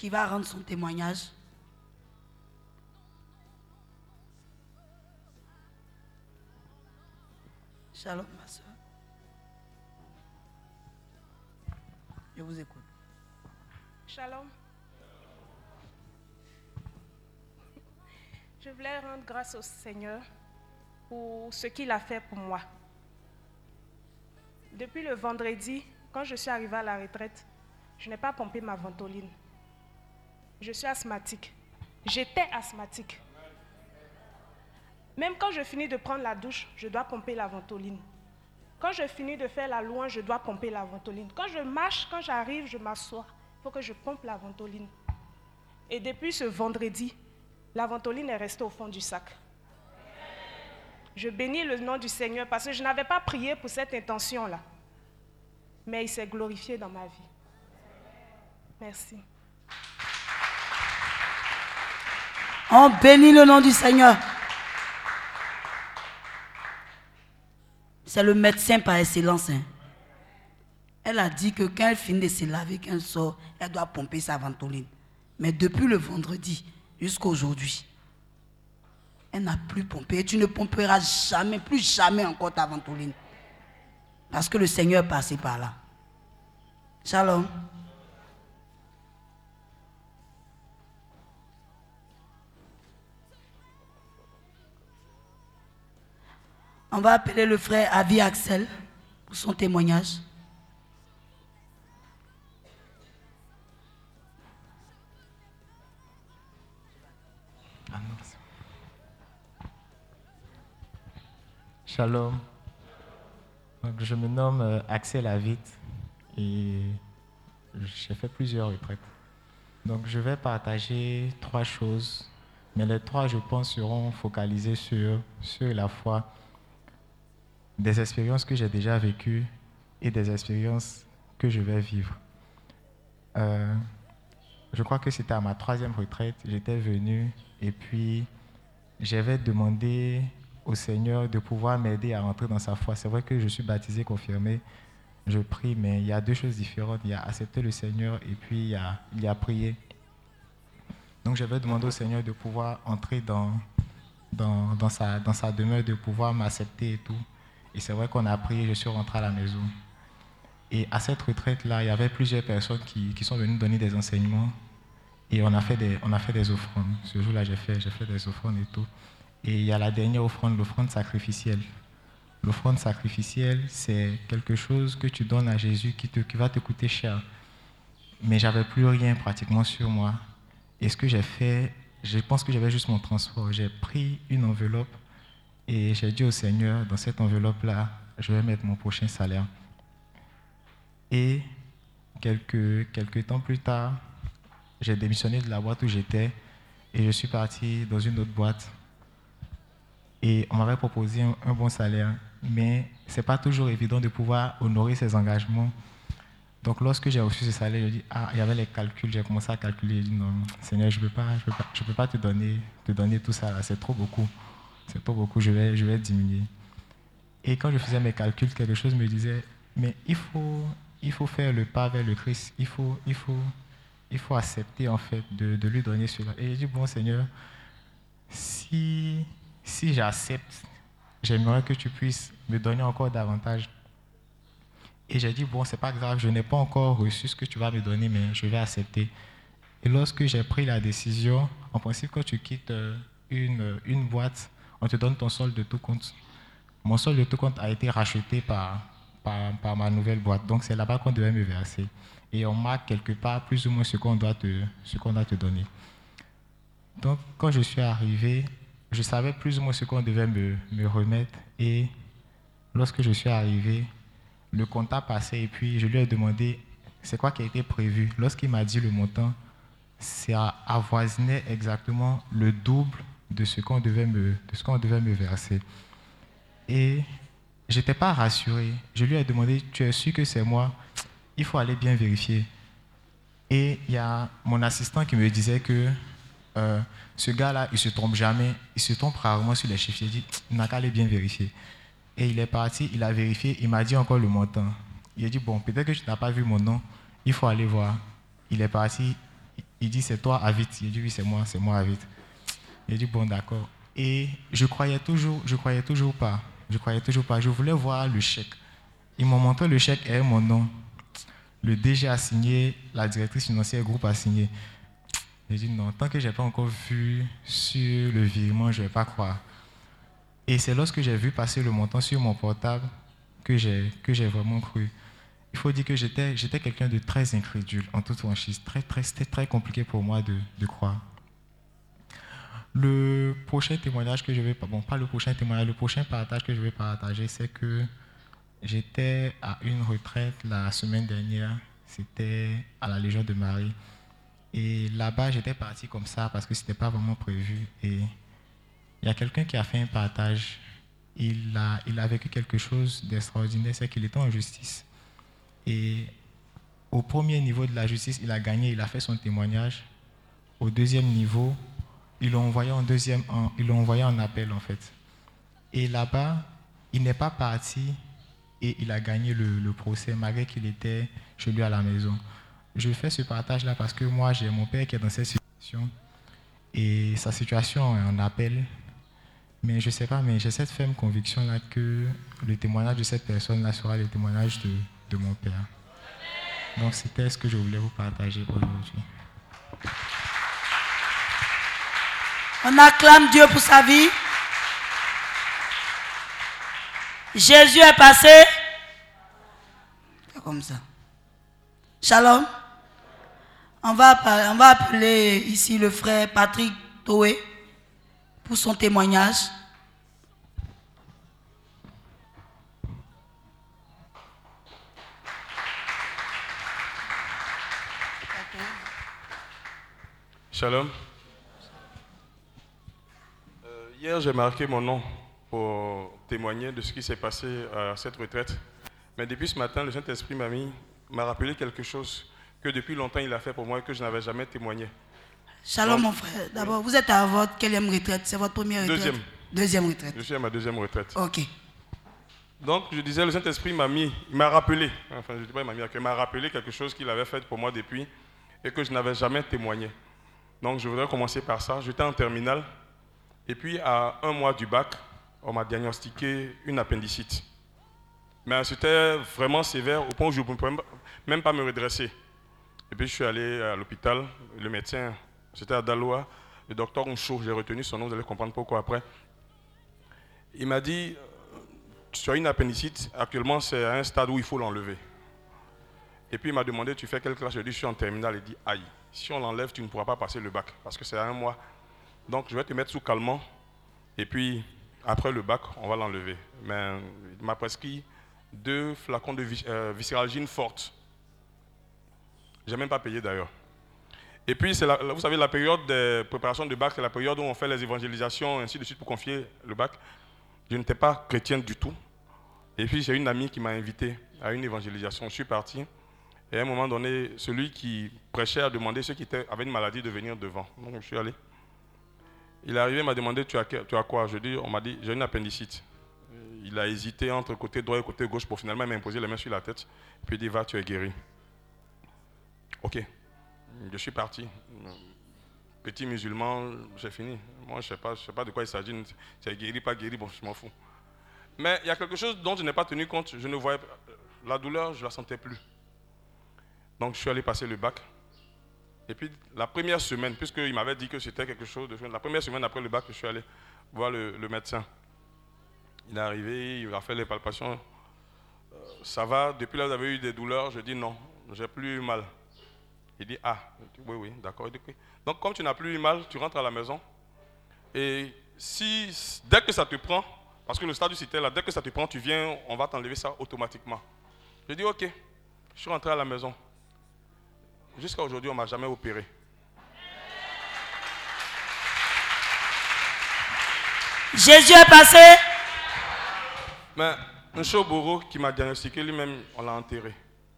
qui va rendre son témoignage. Shalom, ma soeur. Je vous écoute. Shalom. Je voulais rendre grâce au Seigneur pour ce qu'il a fait pour moi. Depuis le vendredi, quand je suis arrivée à la retraite, je n'ai pas pompé ma ventoline. Je suis asthmatique. J'étais asthmatique. Même quand je finis de prendre la douche, je dois pomper la ventoline. Quand je finis de faire la louange, je dois pomper la ventoline. Quand je marche, quand j'arrive, je m'assois. Il faut que je pompe la ventoline. Et depuis ce vendredi, la ventoline est restée au fond du sac. Je bénis le nom du Seigneur parce que je n'avais pas prié pour cette intention-là. Mais il s'est glorifié dans ma vie. Merci. On bénit le nom du Seigneur. C'est le médecin par excellence. hein. Elle a dit que quand elle finit de se laver, qu'elle sort, elle doit pomper sa ventoline. Mais depuis le vendredi jusqu'à aujourd'hui, elle n'a plus pompé. Tu ne pomperas jamais, plus jamais encore ta ventoline. Parce que le Seigneur est passé par là. Shalom. On va appeler le frère Avi Axel pour son témoignage. Shalom. Donc, je me nomme euh, Axel Avit et j'ai fait plusieurs retraites. Donc je vais partager trois choses, mais les trois, je pense, seront focalisées sur, sur la foi, des expériences que j'ai déjà vécues et des expériences que je vais vivre. Euh, je crois que c'était à ma troisième retraite, j'étais venu et puis j'avais demandé au Seigneur de pouvoir m'aider à rentrer dans sa foi. C'est vrai que je suis baptisé, confirmé, je prie, mais il y a deux choses différentes. Il y a accepter le Seigneur et puis il y a, il y a prier. Donc j'avais demandé au Seigneur de pouvoir entrer dans, dans, dans sa, dans sa demeure, de pouvoir m'accepter et tout. Et c'est vrai qu'on a prié, je suis rentré à la maison. Et à cette retraite-là, il y avait plusieurs personnes qui, sont venues donner des enseignements. Et on a fait des, on a fait des offrandes. Ce jour-là, j'ai fait, j'ai fait des offrandes et tout. Et il y a la dernière offrande, l'offrande sacrificielle. L'offrande sacrificielle, c'est quelque chose que tu donnes à Jésus qui, te, qui va te coûter cher. Mais j'avais plus rien pratiquement sur moi. Et ce que j'ai fait, je pense que j'avais juste mon transport. J'ai pris une enveloppe et j'ai dit au Seigneur, dans cette enveloppe-là, je vais mettre mon prochain salaire. Et quelques, quelques temps plus tard, j'ai démissionné de la boîte où j'étais et je suis parti dans une autre boîte. Et on m'avait proposé un, bon salaire, mais ce n'est pas toujours évident de pouvoir honorer ses engagements. Donc lorsque j'ai reçu ce salaire, je dis, ah, il y avait les calculs, j'ai commencé à calculer, j'ai dit, non, Seigneur, je ne peux, pas, peux, peux pas te donner, te donner tout ça, c'est trop beaucoup. C'est trop beaucoup, je vais, je vais diminuer. Et quand je faisais mes calculs, quelque chose me disait, mais il faut, il faut faire le pas vers le Christ, il faut, il faut, il faut accepter en fait de, de lui donner cela. Et j'ai dit, bon Seigneur, si, si j'accepte, j'aimerais que tu puisses me donner encore davantage. Et j'ai dit, bon, c'est pas grave, je n'ai pas encore reçu ce que tu vas me donner, mais je vais accepter. Et lorsque j'ai pris la décision, en principe, quand tu quittes euh, une, une boîte, on te donne ton solde de tout compte. Mon solde de tout compte a été racheté par, par, ma nouvelle boîte. Donc c'est là-bas qu'on devait me verser. Et on marque quelque part plus ou moins ce qu'on doit, te, doit te donner. Donc quand je suis arrivé, je savais plus ou moins ce qu'on devait me, me remettre. Et lorsque je suis arrivé, le comptable passait et puis je lui ai demandé c'est quoi qui a été prévu? Lorsqu'il m'a dit le montant, ça avoisinait exactement le double de ce qu'on devait me, de ce qu'on devait me verser. Et je n'étais pas rassuré. Je lui ai demandé, tu es sûr que c'est moi? Il faut aller bien vérifier. Et il y a mon assistant qui me disait que euh, ce gars-là, il se trompe jamais, il se trompe rarement sur les chiffres. J'ai dit, il n'a qu'à aller bien vérifier. Et il est parti, il a vérifié, il m'a dit encore le montant. Il a dit, bon, peut-être que tu n'as pas vu mon nom, il faut aller voir. Il est parti, Il dit, c'est toi, Avit. Il dit, oui, c'est moi, c'est moi, Avit. Il dit, bon, d'accord. Et je croyais toujours, je croyais toujours pas. Je croyais toujours pas. Je voulais voir le chèque. Ils m'ont montré le chèque et mon nom. Le DG a signé, la directrice financière groupe a signé. J'ai dit non, tant que je n'ai pas encore vu sur le virement, je ne vais pas croire. Et c'est lorsque j'ai vu passer le montant sur mon portable que j'ai, que j'ai vraiment cru. Il faut dire que j'étais, j'étais quelqu'un de très incrédule, en toute franchise. Très, très, c'était très compliqué pour moi de, de croire. Le prochain témoignage que je vais, bon, pas le prochain témoignage, le prochain partage que je vais partager, c'est que j'étais à une retraite la semaine dernière. C'était à la Légion de Marie. Et là-bas, j'étais parti comme ça parce que ce n'était pas vraiment prévu. Et il y a quelqu'un qui a fait un partage. Il a, il a vécu quelque chose d'extraordinaire, c'est qu'il était en justice. Et au premier niveau de la justice, il a gagné, il a fait son témoignage. Au deuxième niveau, ils l'ont envoyé en deuxième, ils l'ont envoyé en appel en fait. Et là-bas, il n'est pas parti et il a gagné le, procès malgré qu'il était chez lui à la maison. Je fais ce partage-là parce que moi, j'ai mon père qui est dans cette situation et sa situation est en appel. Mais je ne sais pas, mais j'ai cette ferme conviction-là que le témoignage de cette personne-là sera le témoignage de, de mon père. Donc c'était ce que je voulais vous partager aujourd'hui. On acclame Dieu pour sa vie. Jésus est passé. C'est comme ça. Shalom. On va, on va appeler ici le frère Patrick Toé pour son témoignage. Shalom. Hier, j'ai marqué mon nom pour témoigner de ce qui s'est passé à cette retraite. Mais depuis ce matin, le Saint-Esprit m'a mis, m'a rappelé quelque chose que depuis longtemps il a fait pour moi et que je n'avais jamais témoigné. Shalom, mon frère. D'abord, vous êtes à votre quelle retraite C'est votre première retraite? Deuxième. Deuxième retraite. Je suis à ma deuxième retraite. Ok. Donc, je disais, le Saint-Esprit m'a mis, il m'a rappelé, enfin, je ne dis pas il m'a mis, il m'a rappelé quelque chose qu'il avait fait pour moi depuis et que je n'avais jamais témoigné. Donc, je voudrais commencer par ça. J'étais en terminale et puis, à un mois du bac, on m'a diagnostiqué une appendicite. Mais c'était vraiment sévère au point où je ne pouvais même pas me redresser. Et puis, je suis allé à l'hôpital. Le médecin, c'était à Daloa, le docteur Oncho, j'ai retenu son nom, vous allez comprendre pourquoi après. Il m'a dit tu as une appendicite, actuellement c'est à un stade où il faut l'enlever. Et puis il m'a demandé, tu fais quelle classe? Je lui ai dit, je suis en terminale. Il dit, aïe, si on l'enlève, tu ne pourras pas passer le bac, parce que c'est à un mois. Donc je vais te mettre sous calmant, et puis après le bac, on va l'enlever. Mais il m'a prescrit deux flacons de euh, viscéralgine forte. Je n'ai même pas payé d'ailleurs. Et puis, la- vous savez, la période de préparation de bac, c'est la période où on fait les évangélisations, ainsi de suite, pour confier le bac. Je n'étais pas chrétien du tout. Et puis j'ai une amie qui m'a invité à une évangélisation. Je suis parti. Et à un moment donné, celui qui prêchait a demandé ceux qui avaient une maladie de venir devant. Donc je suis allé. Il est arrivé, il m'a demandé tu as, tu as quoi? Je dis, on m'a dit j'ai une appendicite. Il a hésité entre côté droit et côté gauche pour finalement m'imposer les mains sur la tête. Puis il dit va, tu es guéri. Ok. Je suis parti. Petit musulman, j'ai fini. Moi, je ne sais, pas- je sais pas de quoi il s'agit. C'est guéri, pas guéri, bon, je m'en fous. Mais il y a quelque chose dont je n'ai pas tenu compte. Je ne voyais pas- la douleur, je ne la sentais plus. Donc, je suis allé passer le bac. Et puis, la première semaine, puisqu'il m'avait dit que c'était quelque chose de... La première semaine après le bac, je suis allé voir le, médecin. Il est arrivé, il a fait les palpations. Euh, ça va, depuis là, vous avez eu des douleurs Je dis non, j'ai plus eu mal. Il dit, ah, oui, oui, d'accord. Donc, comme tu n'as plus eu mal, tu rentres à la maison. Et si, dès que ça te prend, parce que le stade c'était là, dès que ça te prend, tu viens, on va t'enlever ça automatiquement. Je dis, ok. Je suis rentré à la maison. Jusqu'à aujourd'hui, on ne m'a jamais opéré. Jésus est passé. Mais un Choboro qui m'a diagnostiqué lui-même, on l'a enterré.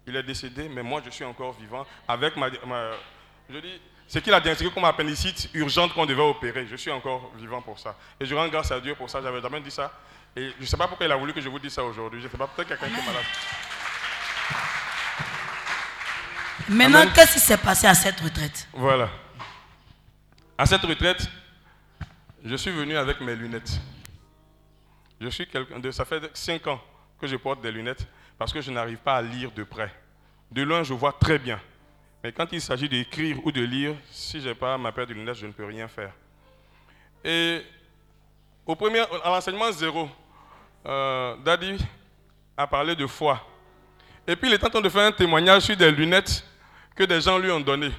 Il est décédé, mais moi je suis encore vivant avec ma. ma- je dis, c'est qu'il a diagnostiqué comme appendicite urgente qu'on devait opérer. Je suis encore vivant pour ça. Et je rends grâce à Dieu pour ça. J'avais jamais dit ça. Et je ne sais pas pourquoi il a voulu que je vous dise ça aujourd'hui. Je ne sais pas, peut-être quelqu'un qui est malade. Maintenant, qu'est-ce qui s'est passé à cette retraite? Voilà. À cette retraite, je suis venu avec mes lunettes. Je suis quelqu'un de. Ça fait 5 ans que je porte des lunettes parce que je n'arrive pas à lire de près. De loin, je vois très bien. Mais quand il s'agit d'écrire ou de lire, si je n'ai pas ma paire de lunettes, je ne peux rien faire. Et au premier, à l'enseignement zéro, euh, Daddy a parlé de foi. Et puis il est en train de faire un témoignage sur des lunettes que des gens lui ont données.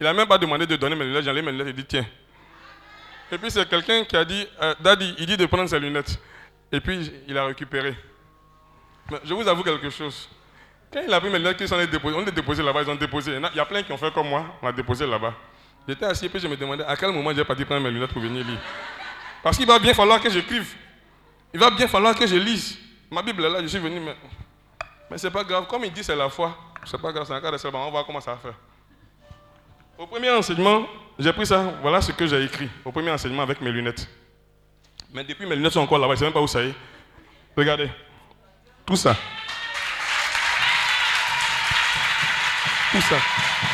Il n'a même pas demandé de donner mes lunettes, j'enlève mes lunettes et dit tiens. Et puis c'est quelqu'un qui a dit, euh, Daddy, il dit de prendre ses lunettes. Et puis il a récupéré. Je vous avoue quelque chose. Quand il a pris mes lunettes, qu'ils sont allés déposer, on les déposé là-bas, ils ont déposé. Il y en a- il y a plein qui ont fait comme moi, on a déposé là-bas. J'étais assis et puis je me demandais à quel moment j'ai parti prendre mes lunettes pour venir lire? Parce qu'il va bien falloir que j'écrive. Il va bien falloir que je lise. Ma Bible est là, je suis venu, mais, mais c'est pas grave. Comme il dit c'est la foi, c'est pas grave, c'est un cas de seulement. On va voir comment ça va faire. Au premier enseignement, j'ai pris ça, voilà ce que j'ai écrit. Au premier enseignement avec mes lunettes. Mais depuis, mes lunettes sont encore là-bas, je ne sais même pas où ça est. Regardez. Tout ça. Tout ça.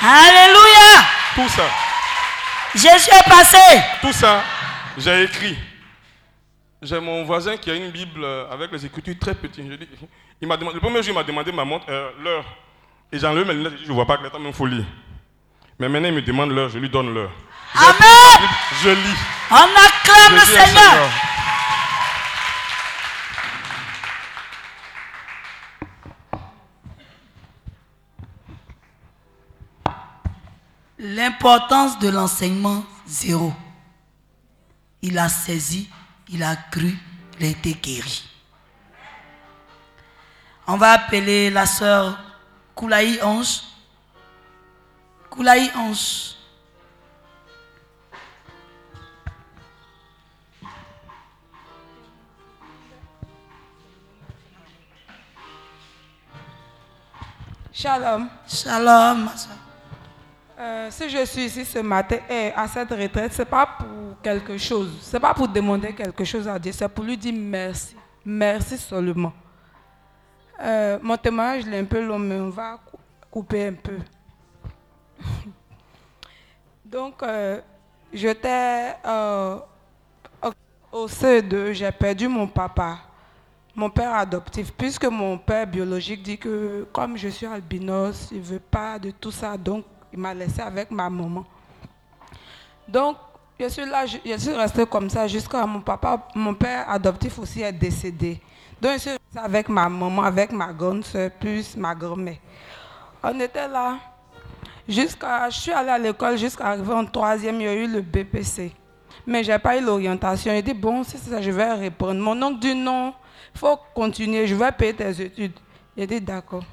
Alléluia Tout ça. Jésus est passé. Tout ça, j'ai écrit. J'ai mon voisin qui a une Bible avec les écritures très petites. Je dis- il m'a demandé, le premier jour, il m'a demandé ma montre, euh, l'heure. Et j'ai enlevé mes lunettes, je ne vois pas même faut lire. Mais maintenant, il me demande l'heure, je lui donne l'heure. Amen. Je lis. On acclame le au Seigneur. L'importance de l'enseignement, zéro. Il a saisi, il a cru, il a été guéri. On va appeler la sœur Koulaï Ange. Koulaï Ange. Shalom. Shalom, ma soeur. Euh, si je suis ici ce matin et à cette retraite, ce n'est pas pour quelque chose. Ce n'est pas pour demander quelque chose à Dieu. C'est pour lui dire merci. Merci seulement. Mon témoignage est un peu long, mais on va cou- couper un peu. Donc, euh, j'étais euh, au- au CE2, j'ai perdu mon papa, mon père adoptif, puisque mon père biologique dit que comme je suis albinos, il ne veut pas de tout ça, donc il m'a laissé avec ma maman. Donc, je suis restée comme ça jusqu'à mon papa, mon père adoptif aussi est décédé. Donc, je restée avec ma maman, avec ma grande soeur, plus ma grand-mère. On était là jusqu'à, je suis allée à l'école jusqu'à arriver en troisième, il y a eu le BPC. Mais je n'ai pas eu l'orientation. Il dit, bon, c'est ça, je vais répondre. Mon oncle dit, non, il faut continuer, je vais payer tes études. Il dit, d'accord.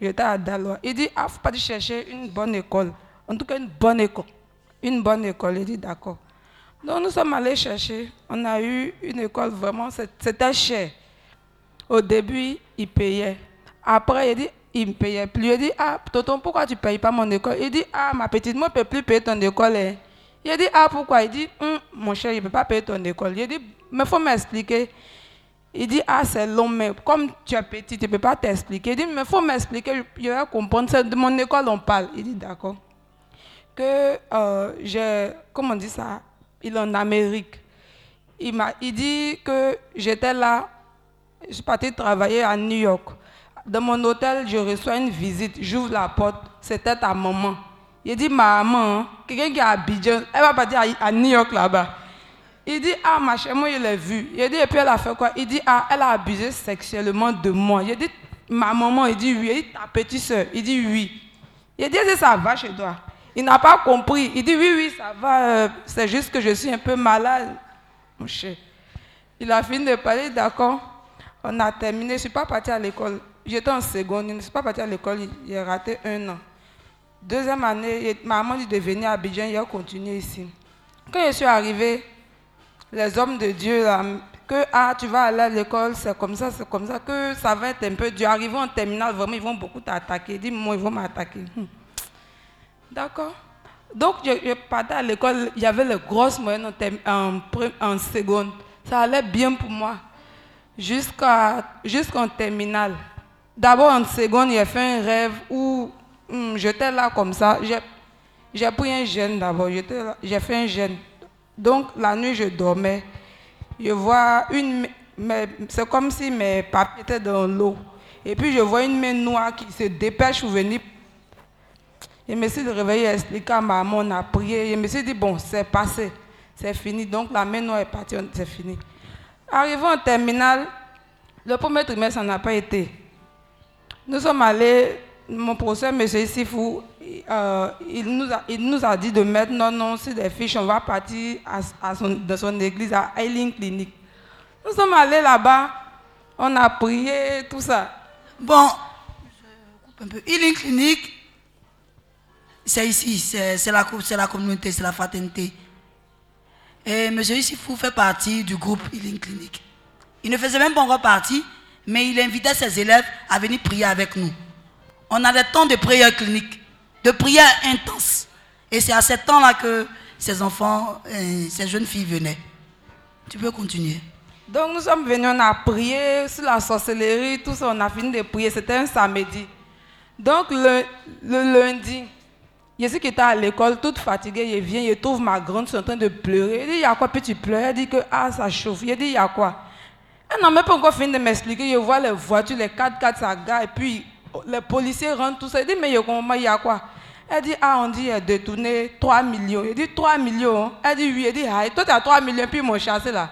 J'étais à Daloa. Il dit, ah, faut pas chercher une bonne école. En tout cas, une bonne école. Une bonne école. Il dit, d'accord. Donc, nous sommes allés chercher. On a eu une école vraiment, c'était cher. Au début, il payait. Après, il dit, il ne payait plus. Il dit, ah, tonton, pourquoi tu ne payes pas mon école? Il dit, ah, ma petite, moi, je ne peux plus payer ton école. hein. Il dit, ah, pourquoi? Il dit, Hum, mon cher, il ne peut pas payer ton école. Il dit, mais il faut m'expliquer. Il dit, ah, c'est long, mais comme tu es petit, tu ne peux pas t'expliquer. Il dit, mais il faut m'expliquer, je je vais comprendre. C'est de mon école, on parle. Il dit, d'accord. Que euh, j'ai, comment on dit ça? Il est en Amérique. Il, m'a, il dit que j'étais là, je suis partie travailler à New York. Dans mon hôtel, je reçois une visite, j'ouvre la porte, c'était ta maman. Il dit, maman, hein, quelqu'un qui est à Abidjan, elle va partir à, à New York là-bas. Il dit, ah, ma chérie, moi, je l'ai vu. Il dit, et puis elle a fait quoi? Il dit, ah, elle a abusé sexuellement de moi. Il dit, ma maman, il dit, oui. Il dit, ta petite soeur, il dit, oui. Il dit, ça va chez toi Il n'a pas compris. Il dit, oui, oui, ça va. euh, c'est juste que je suis un peu malade. Mon cher. Il a fini de parler, d'accord? On a terminé. Je ne suis pas partie à l'école. J'étais en seconde. Je ne suis pas partie à l'école. J'ai raté un an. Deuxième année, maman dit de venir à Abidjan. Il a continué ici. Quand je suis arrivée, les hommes de Dieu, que ah, tu vas aller à l'école, c'est comme ça, c'est comme ça, que ça va être un peu dur. Arrivant en terminale, vraiment, ils vont beaucoup t'attaquer. Dis, moi, ils vont m'attaquer. Hmm. D'accord. Donc, je, partais à l'école, il y avait les grosses moyennes en seconde. Ça allait bien pour moi. Jusqu'en terminale. D'abord, en seconde, j'ai fait un rêve où hmm, j'étais là comme ça. J'ai- pris un gène d'abord. J'ai fait un gène. Donc, la nuit, je dormais. Je vois une. C'est comme si mes papiers étaient dans l'eau. Et puis, je vois une main noire qui se dépêche pour venir. Je me suis réveillée, expliqué à maman, on a prié. Je me suis dit, bon, c'est passé. C'est fini. Donc, la main noire est partie, c'est fini. Arrivé en terminale, le premier trimestre, ça n'a pas été. Nous sommes allés, mon professeur, M. Sifou, euh, il, nous a, dit de mettre nos noms sur des fiches. On va partir à, son, dans son église à Ailing Clinic. Nous sommes allés là-bas, on a prié, tout ça. Bon, je coupe Clinic, c'est ici, c'est la, la communauté, c'est la fraternité. Et M. Issifou fait partie du groupe Healing Clinic. Il ne faisait même pas encore partie, mais il invitait ses élèves à venir prier avec nous. On a des temps de prière clinique, de prière intense. Et c'est à ce temps-là que ces enfants, euh, ces jeunes filles venaient. Tu peux continuer. Donc nous sommes venus, on a prié sur la sorcellerie, tout ça, on a fini de prier, c'était un samedi. Donc le lundi, je suis qui était à l'école, toute fatiguée, je viens, je trouve ma grande sur en train de pleurer. Elle dit, il y a quoi, puis tu pleures Elle dit que, ah, ça chauffe. Je dis, il y a quoi? Elle n'a même pas encore fini de m'expliquer, je vois les voitures, les 4x4, ça gare, et puis les policiers rentrent, tout ça. Elle dit, mais il y a quoi? Elle dit, ah, on dit, il a détourné 3 millions. Elle dit, 3 millions Elle dit, oui. Elle dit, ah, toi, tu as 3 millions, puis ils m'ont chassé là.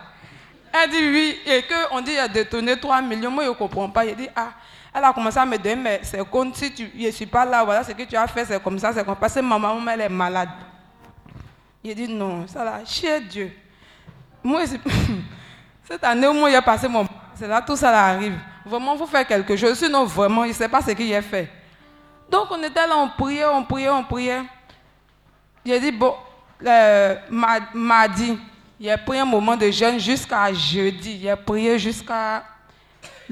Elle dit oui, et qu'on dit détourné 3 millions. Moi, je ne comprends pas. Il dit, ah, elle a commencé à me donner, mais c'est comme si tu, je ne suis pas là, voilà ce que tu as fait, c'est comme ça, c'est comme parce que ma maman, elle est malade. Il dit, non, ça là, chier Dieu. Moi, cette année où j'ai passé mon... C'est là, tout ça là arrive. Vraiment, il faut faire quelque chose. Sinon, vraiment, il ne sait pas ce qu'il a fait. Donc, on était là, on priait, on priait, on priait. J'ai dit, bon, le ma- mardi, j'ai pris un moment de jeûne jusqu'à jeudi. J'ai prié jusqu'à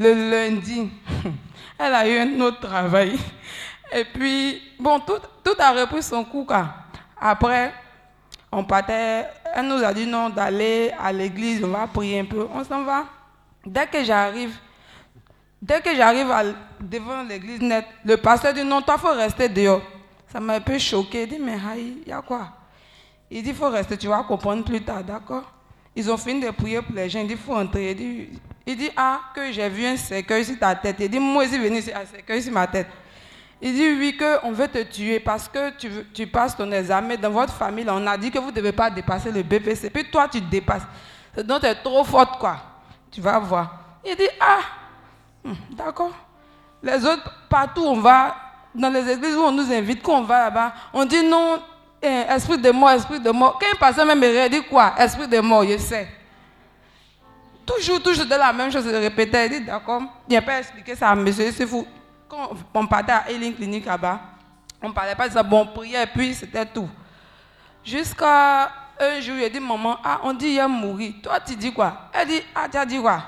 le lundi. Elle a eu un autre travail. Et puis, bon, tout, a repris son cours. Après, on partait, elle nous a dit non, d'aller à l'église, on va prier un peu. On s'en va. Dès que j'arrive, Dès que j'arrive devant l'église nette, le pasteur dit non, toi, il faut rester dehors. Ça m'a un peu choqué. Il dit, mais il y a quoi? Il dit, il faut rester, tu vas comprendre plus tard, d'accord? Ils ont fini de prier pour les gens. Il dit, il faut entrer. Il dit, il dit, ah, que j'ai vu un cercueil sur ta tête. Il dit, moi aussi, venu ici, un cercueil sur ma tête. Il dit, oui, qu'on veut te tuer parce que tu, tu passes ton examen. Dans votre famille, on a dit que vous ne devez pas dépasser le BPC. Puis toi, tu dépasses. Donc, tu es trop forte, quoi. Tu vas voir. Il dit, ah, Hmm, D'accord. Les autres, partout où on va, dans les églises où on nous invite, quand on va là-bas, on dit non, eh, esprit de mort, esprit de mort. Quand il passait même, il dit quoi? Esprit de mort, je sais. Toujours, toujours de la même chose, il répétait. Il dit d'accord. Il n'a pas expliqué ça à monsieur, c'est fou. Quand on partait à Healing Clinic là-bas, on ne parlait pas de ça, bon, on priait, et puis c'était tout. Jusqu'à un jour, il dit maman, ah, on dit il a mourir. Toi, tu dis quoi? Elle dit, ah, tu as dit quoi?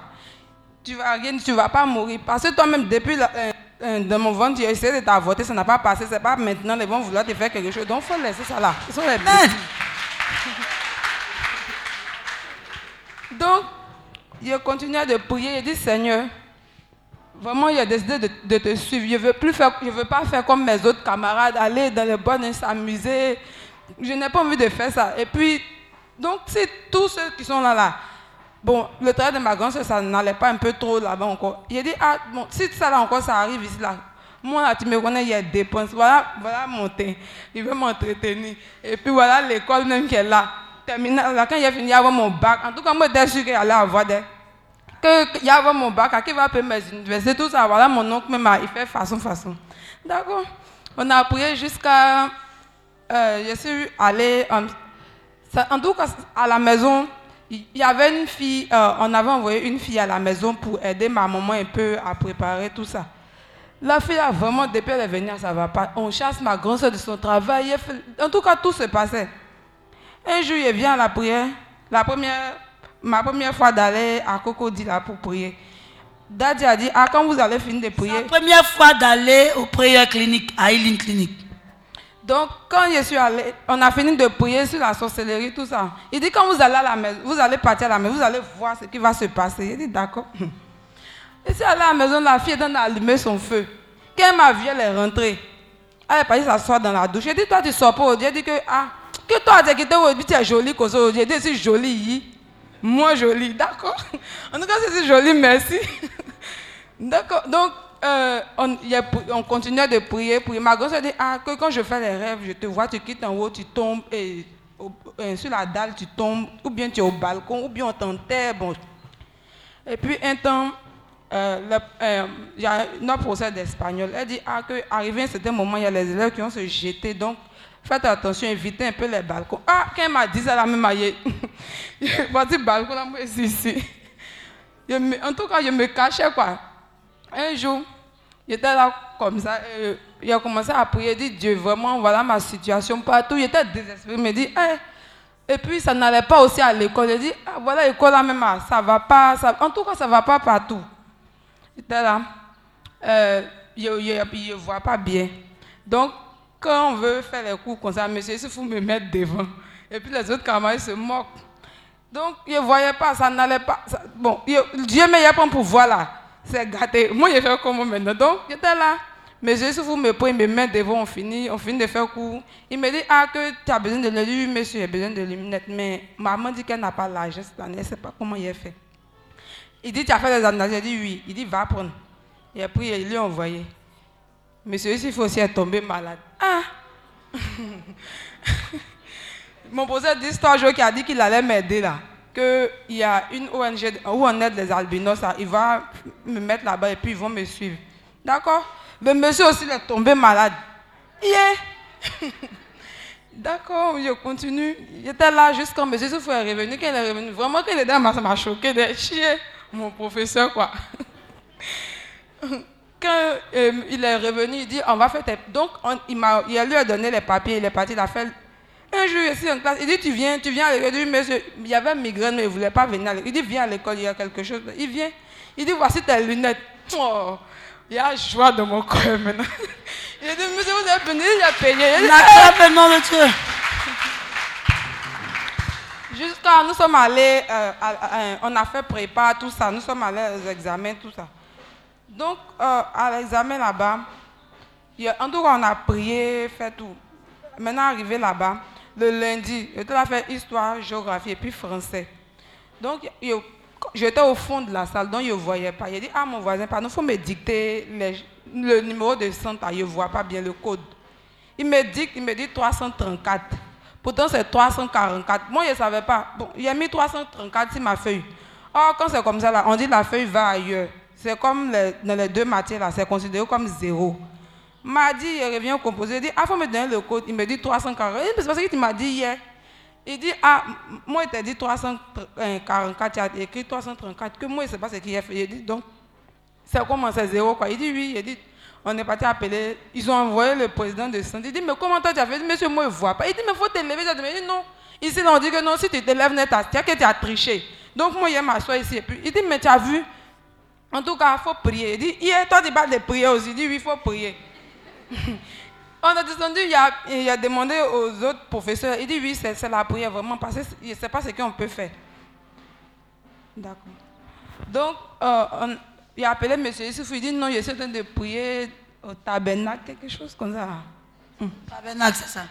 Tu vas rien, tu vas pas mourir. Parce que toi-même, depuis la- euh, euh, dans mon ventre, tu as essayé de t'avorter, ça n'a pas passé. C'est pas maintenant, ils vont vouloir te faire quelque chose. Donc, il faut laisser ça là. Sont les. Donc, il continué de prier. Il dit, Seigneur, vraiment, a décidé de, te suivre. Je veux, je veux pas faire comme mes autres camarades, aller dans les boîtes et s'amuser. Je n'ai pas envie de faire ça. Et puis, donc, c'est tous ceux qui sont là, là. Bon, le travail de ma grande soeur, ça n'allait pas un peu trop là-bas encore. A dit, ah, bon, si ça là encore, ça arrive ici, là. Moi, là, tu me connais, il y a des dépenses. Voilà, voilà mon thé. Il veut m'entretenir. Et puis voilà l'école même qui est là. Terminale, là, quand il a fini avoir mon bac, en tout cas, moi, sûr qu'il allait avoir des. Que, mon bac, à qui va payer mes universités, tout ça. Voilà, mon oncle, même, il fait façon, façon. D'accord. On a prié jusqu'à. euh, je suis allée. en- en tout cas, à la maison, il y avait une fille, euh, on avait envoyé une fille à la maison pour aider ma maman un peu à préparer tout ça. La fille a vraiment, depuis elle est venue, ça ne va pas. On chasse ma grand soeur de son travail. En tout cas, tout se passait. Un jour, il vient à la prière. La première, ma première fois d'aller à Cocody là pour prier. Daddy a dit, ah, quand vous allez finir de La prier. première fois d'aller au prière clinique, à Healing Clinic. Donc, quand je suis allé, on a fini de prier sur la sorcellerie, tout ça. Il dit, quand vous allez à la maison, vous allez partir à la maison, vous allez voir ce qui va se passer. Il dit, d'accord. Et c'est allé à la maison, la fille est d'allumer son feu. Quand m'a vu, elle est rentrée. Elle est partie s'asseoir dans la douche. J'ai dit, toi, tu sors pas. Elle dit que, ah, que toi, tu es quitté aujourd'hui, tu es jolie. Moi, jolie. D'accord. En tout cas, c'est joli, merci. D'accord. Donc, euh, on, a, on continuait de prier. Puis ma grosse dit, ah, que quand je fais les rêves, je te vois, tu quittes en haut, tu tombes, et, euh, sur la dalle, tu tombes, ou bien tu es au balcon, ou bien on t'enterre. Bon. Et puis, un temps, euh, euh, y a notre professeur d'espagnol. Elle dit, ah, que arrivé à un certain moment, il y a les élèves qui vont se jeter. Donc, faites attention, évitez un peu les balcons. Ah, quand elle m'a dit ça, la même aïe. Je suis balcon, là, moi, ici, ici. Je en tout cas, je me cachais, quoi. Un jour, j'étais là comme ça, euh, il a commencé à prier, dit Dieu, vraiment, voilà ma situation partout. Il était désespéré, il me dit, Eh. et puis ça n'allait pas aussi à l'école. Il dit, ah, voilà l'école là même, ah, ça va pas, en tout cas, ça va pas partout. J'étais là, euh, je ne vois pas bien. Donc, quand on veut faire les cours comme ça, monsieur, il faut me mettre devant. Et puis les autres camarades se moquent. Donc, je ne voyais pas, ça n'allait pas. ça- bon, je- Dieu me a pas pour voir là. C'est gâté. Moi, je fais comment maintenant Donc, j'étais là. Mais Jésus, vous me prenez, il me met devant, on finit, on finit de faire cours. Il me dit, ah, que tu as besoin de. Oui, monsieur, j'ai besoin de lunettes. Mais maman dit qu'elle n'a pas l'argent cette année, elle ne sait pas comment il a fait. Il dit, tu as fait des analyses. J'ai dit, oui. Il dit, va prendre. Et après, il lui a envoyé. Monsieur, il faut aussi être tombé malade. Ah mon professeur d'histoire géo qui a dit qu'il allait m'aider là, qu'il y a une ONG où on aide les albinos, là, il va me mettre là-bas et puis ils vont me suivre. D'accord? Le monsieur aussi il est tombé malade. Yeah D'accord, je continue. J'étais là jusqu'à monsieur Soufou est revenu. Quand il est revenu, vraiment, quand il est dans ça m'a choqué de chier, mon professeur, quoi. Quand euh, il est revenu, il dit, on va faire tes... Donc, on- il, m'a, il a lui a donné les papiers, il est parti, il a fait... Un jour, ici en classe, il dit, tu viens, tu viens à l'école. Il dit, monsieur, il y avait une migraine, mais il ne voulait pas venir à l'école. Il dit, viens à l'école, il y a quelque chose. Il vient, il dit, voici tes lunettes. Oh, il y a joie dans mon cœur maintenant. Il dit, monsieur, vous êtes venu, il a payé. N'acclame le nom de Dieu. Jusqu'à nous sommes allés, euh, on a fait prépa, tout ça, nous sommes allés aux examens, tout ça. Donc, euh, à l'examen là-bas, en tout cas, on a prié, fait tout. Maintenant, arrivé là-bas, le lundi, j'étais là faire histoire, géographie et puis français. Donc, j'étais au fond de la salle, donc je ne voyais pas. A dit, ah, mon voisin, pardon, il faut me dicter le numéro de centre, je ne vois pas bien le code. Il me dit, il me dit 334. Pourtant, c'est 344. Moi, je ne savais pas. Bon, a mis 334 sur ma feuille. Or, quand c'est comme ça, là, on dit la feuille va ailleurs. C'est comme les- dans les deux matières, là, c'est considéré comme zéro. M'a dit, il revient au composé, il dit, ah, faut me donner le code. Il me dit 340. Eh, C'est parce que tu m'as dit hier. Il dit, ah, moi, il t'a dit 344, tu as écrit 334, que moi, je ne sais pas ce qu'il a fait. Il dit, donc, c'est comment c'est zéro quoi? Il dit oui, il dit on est parti appeler, ils ont envoyé le président de centre. Il dit mais comment toi tu as fait? Monsieur moi je ne vois pas. Il dit mais il faut te lever. Il dit non. Ici on dit que non, si tu te lèves tu as as triché. Donc moi je m'assois ici et puis il dit mais tu as vu? En tout cas, il faut prier. Il dit hier toi tu parles de prier aussi. Il dit oui, il faut prier. On a descendu, il a, demandé aux autres professeurs. Il dit oui, c'est la prière vraiment parce que ce n'est pas ce qu'on peut faire. D'accord. Donc, euh, on- il a appelé M. Youssouf, il dit non, je suis en train de prier au tabernacle, quelque chose comme ça. Tabernacle, c'est ça.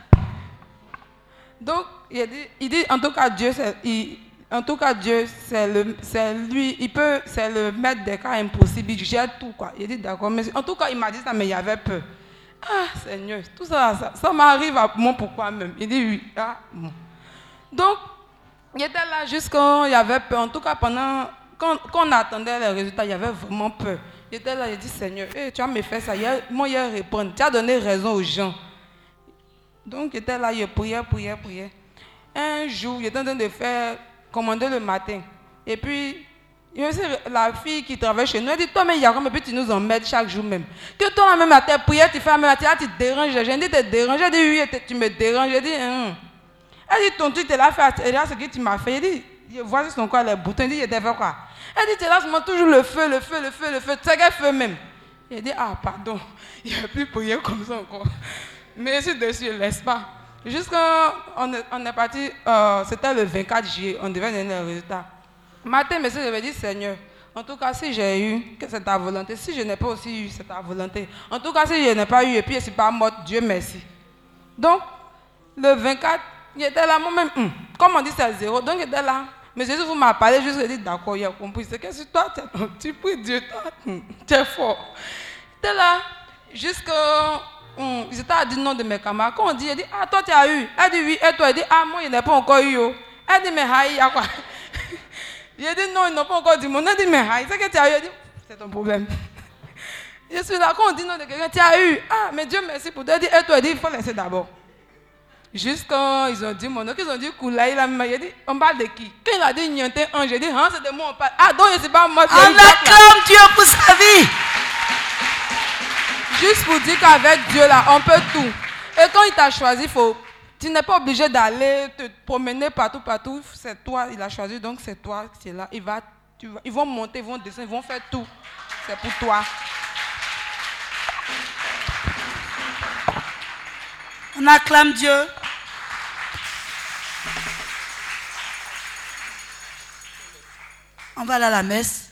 Donc, il, dit, il dit, en tout cas, Dieu, c'est, il- en tout cas, Dieu, c'est, lui, il peut, c'est le maître des cas impossibles, il gère tout, quoi. Il dit, d'accord, mais en tout cas, il m'a dit ça, mais il y avait peur. Ah, Seigneur, tout ça, ça, ça m'arrive à moi pourquoi même. Il dit, oui, ah, bon. Donc, il était là jusqu'à, il y avait peur. En tout cas, pendant, quand, on attendait les résultats, il y avait vraiment peur. Il était là, il dit, Seigneur, eh, tu as me fait ça. A- moi, il a répondu. Tu as donné raison aux gens. Donc, j'étais là, je priais, priais, priais. Un jour, j'étais en train de faire commander le matin. Et puis, la fille qui travaille chez nous, elle dit, toi, mais il y a comme puis tu nous emmerdes chaque jour même. Que toi, même à tes prières, tu fais même là, tu te déranges. J'ai dit, te déranges. Elle dit, oui, tu- me déranges. J'ai dit, hum. Elle dit, ton tu là fait, là, ce que tu m'as fait? Elle dit, je vois son corps les boutons. Elle dit, je fait quoi? Elle dit, tu seulement toujours le feu, le feu, le feu, le feu. Tu sais feu même J'ai dit, ah, pardon, il n'y a plus prier comme ça encore. Mais je suis dessus, je laisse pas. Jusqu'à, on on est parti, euh, c'était le 24 juillet, on devait donner les résultats. Matin, monsieur, j'avais dit, Seigneur, En tout cas, si j'ai eu, que c'est ta volonté. Si je n'ai pas aussi eu, c'est ta volonté. En tout cas, si je n'ai pas eu et puis je ne suis pas morte, Dieu merci. Donc, le 24, il était là, moi-même, hum, comme on dit, c'est zéro. Donc, il était là. Mais Jésus vous m'a parlé, juste dit, d'accord, il a compris. C'est que si toi, tu- pries Dieu, tu es fort. Était là, jusqu'à. hum, étaient à le nom de mes camarades. Quand on dit, il dit, ah, toi, tu as eu. Elle dit oui, et toi, il dit, ah, moi, il n'a pas encore eu. oh. Elle dit, mais haï, a quoi? J'ai dit, non, ils n'ont pas encore dit mon. Elle dit, mais haï, c'est que tu as eu. Elle dit, c'est ton problème. Je suis là, quand on dit non de quelqu'un, tu as eu. Ah, mais Dieu merci pour toi. Elle dit, et toi, il dit, il faut laisser d'abord. Juste quand ils ont dit mon nom, qu'ils ont dit Koulaï, il a il a dit, on parle de qui? Quand il a dit Niente un, j'ai dit, hein, c'est de moi on parle. Ah, donc je ne sais pas moi. c'est On acclame Dieu pour sa vie. Juste pour dire qu'avec Dieu, là, on peut tout. Et quand il t'a choisi, faut, tu n'es pas obligé d'aller te promener partout, partout. C'est toi, il a choisi, donc c'est toi qui es là. Il va, tu vas- ils vont monter, ils vont descendre, ils vont faire tout. C'est pour toi. On acclame Dieu. On va aller à la messe.